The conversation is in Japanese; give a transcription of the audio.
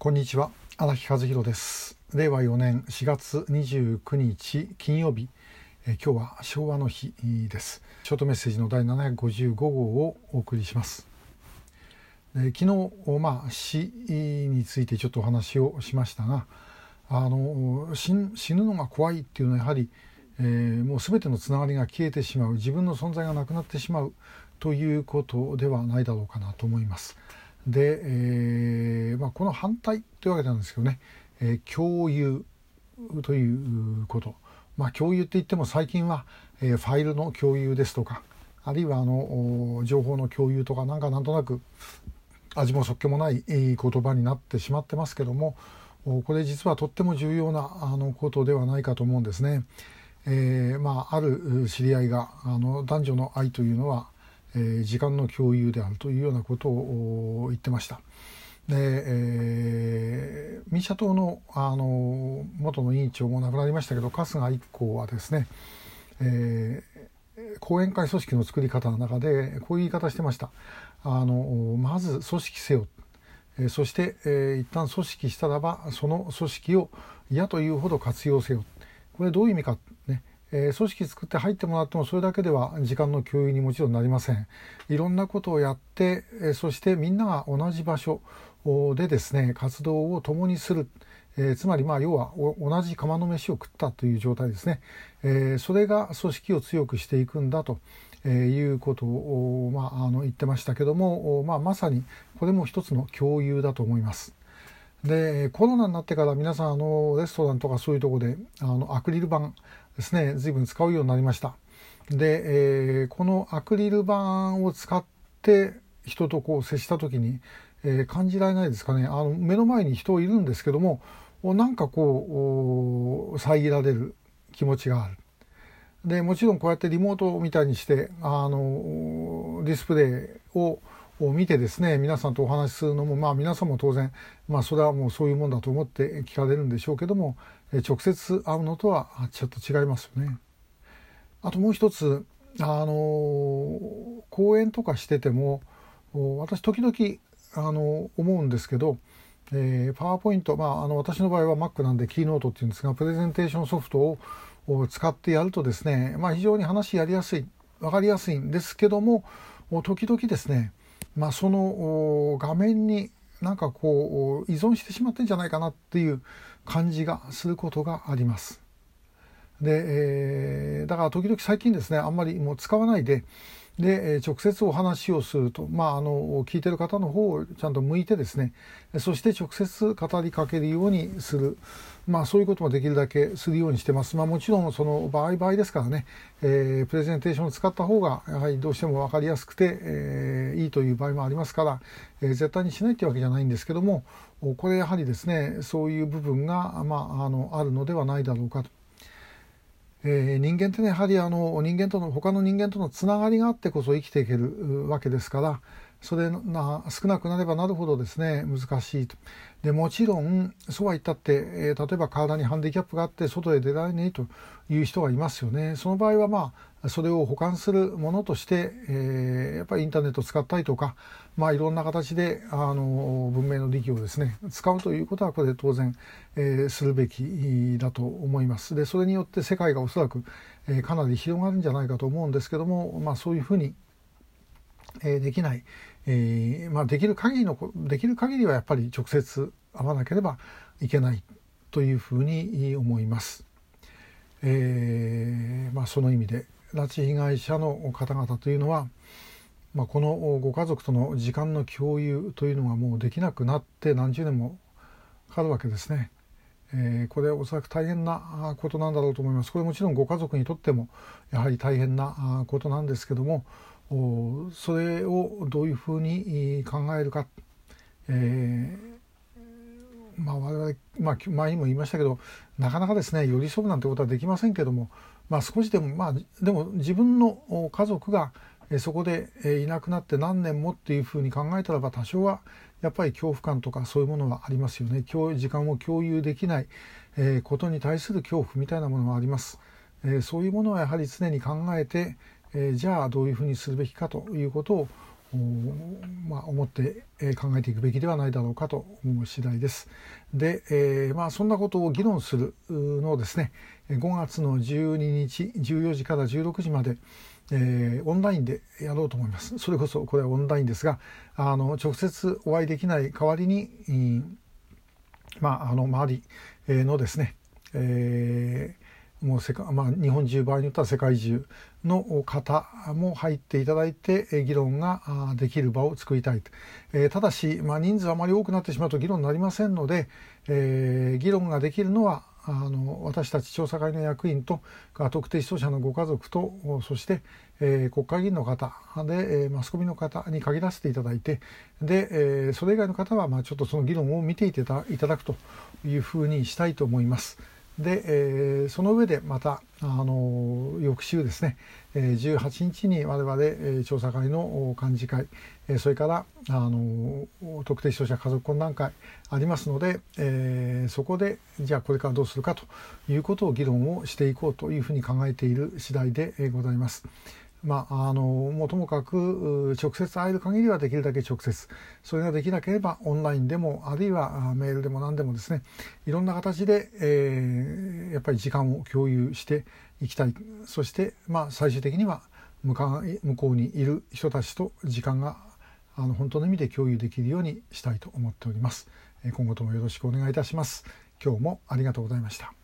こんにちは。荒木和弘です。令和4年4月29日金曜日。え今日は昭和の日です。ショートメッセージの第755号をお送りします。昨日まあ死についてちょっとお話をしましたがあの死ぬのが怖いっていうのはやはり、えー、もう全てのつながりが消えてしまう。自分の存在がなくなってしまうということではないだろうかなと思います。で、えーまあ、この反対というわけなんですけどね、えー、共有ということ、まあ、共有って言っても最近は、えー、ファイルの共有ですとかあるいはあの情報の共有とかなんかなんとなく味もそっけもない言葉になってしまってますけどもこれ実はとっても重要なあのことではないかと思うんですね。えーまあ、ある知り合いがあの男女の愛というのはえー、時間の共有であるというようなことを言ってました。で、えー、民社党のあの元の委員長も亡くなりましたけど春日一行はですね、えー、講演会組織の作り方の中でこういう言い方してました。あのまず組織せよえそして、えー、一旦組織したらばその組織を嫌というほど活用せよこれどういう意味か、えー、組織作って入ってもらってもそれだけでは時間の共有にもちろんなりませんいろんなことをやって、えー、そしてみんなが同じ場所でですね活動を共にする、えー、つまりまあ要は同じ釜の飯を食ったという状態ですね、えそれが組織を強くしていくんだと。えー、いうことを、まあ、あの言ってましたけども、まあ、まさにこれも一つの共有だと思います。でコロナになってから皆さんあのレストランとかそういうとこであのアクリル板ですね随分使うようになりました。で、えー、このアクリル板を使って人とこう接した時に、えー、感じられないですかね。あの目の前に人いるんですけどもなんかこう遮られる気持ちがある。でもちろんこうやってリモートみたいにしてあのディスプレイをを見てですね皆さんとお話しするのもまあ皆さんも当然まあそれはもうそういうもんだと思って聞かれるんでしょうけども直接会うのとはちょっと違いますよね。あともう一つあの講演とかしてても私時々あの思うんですけど、えー、パワーポイント、まあ、あの私の場合は Mac なんでキーノートっていうんですがプレゼンテーションソフトを使ってやるとですね、まあ、非常に話やりやすい分かりやすいんですけども時々ですねまあ、その画面になんかこう依存してしまってんじゃないかなっていう感じがすることがあります。で、えー、だから時々最近ですねあんまりもう使わないでで直接お話をすると、まあ、あの聞いてる方の方をちゃんと向いてですねそして直接語りかけるようにする、まあ、そういうこともできるだけするようにしてます、まあ、もちろんその場合場合ですからね、えー、プレゼンテーションを使った方がやはりどうしても分かりやすくて、えー、いいという場合もありますから、えー、絶対にしないというわけじゃないんですけどもこれやはりですねそういう部分が、まあ、あのあるのではないだろうかと。えー、人間ってねやはりあの人間との他の人間とのつながりがあってこそ生きていけるわけですからそれが少なくなればなるほどですね難しいと。でもちろんそうは言ったって、えー、例えば体にハンディキャップがあって外へ出られないという人がいますよね。その場合はまあそれを補完するものとして、えー、やっぱりインターネットを使ったりとか、まあ、いろんな形であの文明の利器をですね使うということはこれ当然、えー、するべきだと思います。でそれによって世界がおそらく、えー、かなり広がるんじゃないかと思うんですけども、まあ、そういうふうにえできない、えー、まあ、できる限りのできる限りはやっぱり直接会わなければいけないというふうに思います。えー、まあ、その意味で拉致被害者の方々というのは、まあ、このご家族との時間の共有というのがもうできなくなって何十年もかかるわけですね。えー、これおそらく大変なことなんだろうと思います。これもちろんご家族にとってもやはり大変なことなんですけどもそれをどういうふうに考えるか、えー、まあ我々、まあ、前にも言いましたけどなかなかですね寄り添うなんてことはできませんけども、まあ、少しでもまあでも自分の家族がそこでいなくなって何年もっていうふうに考えたらば多少はやっぱり恐怖感とかそういうものはありますよね時間を共有できないことに対する恐怖みたいなものはあります。そういうものはやはり常に考えて、えー、じゃあどういうふうにするべきかということをまあ、思って考えていくべきではないだろうかと思う次第です。で、えー、まあ、そんなことを議論するのをですね5月の12日14時から16時まで、えー、オンラインでやろうと思います。それこそこれはオンラインですがあの直接お会いできない代わりに、まあ、あの周りのですね、えもう世界、まあ、日本中場合によっては世界中の方も入っていただいて議論ができる場を作りたい、えー、ただし、まあ、人数あまり多くなってしまうと議論になりませんので、えー、議論ができるのはあの私たち調査会の役員と特定失踪者のご家族とそして、えー、国会議員の方で、えー、マスコミの方に限らせていただいてで、えー、それ以外の方は、まあ、ちょっとその議論を見ていただくというふうにしたいと思います。で、えー、その上でまたあの翌週ですね、えー、18日に我々、えー、調査会の幹事会、え、それからあの特定視聴者家族懇談会ありますので、えー、そこでじゃあこれからどうするかということを議論をしていこうというふうに考えている次第でございます。まあ、あのもうともかく直接会える限りはできるだけ直接それができなければオンラインでもあるいはメールでも何でもですねいろんな形で、えー、やっぱり時間を共有していきたいそして、まあ、最終的には向か向こうにいる人たちと時間があの本当の意味で共有できるようにしたいと思っております。今後ともよろしくお願いいたします。今日もありがとうございました。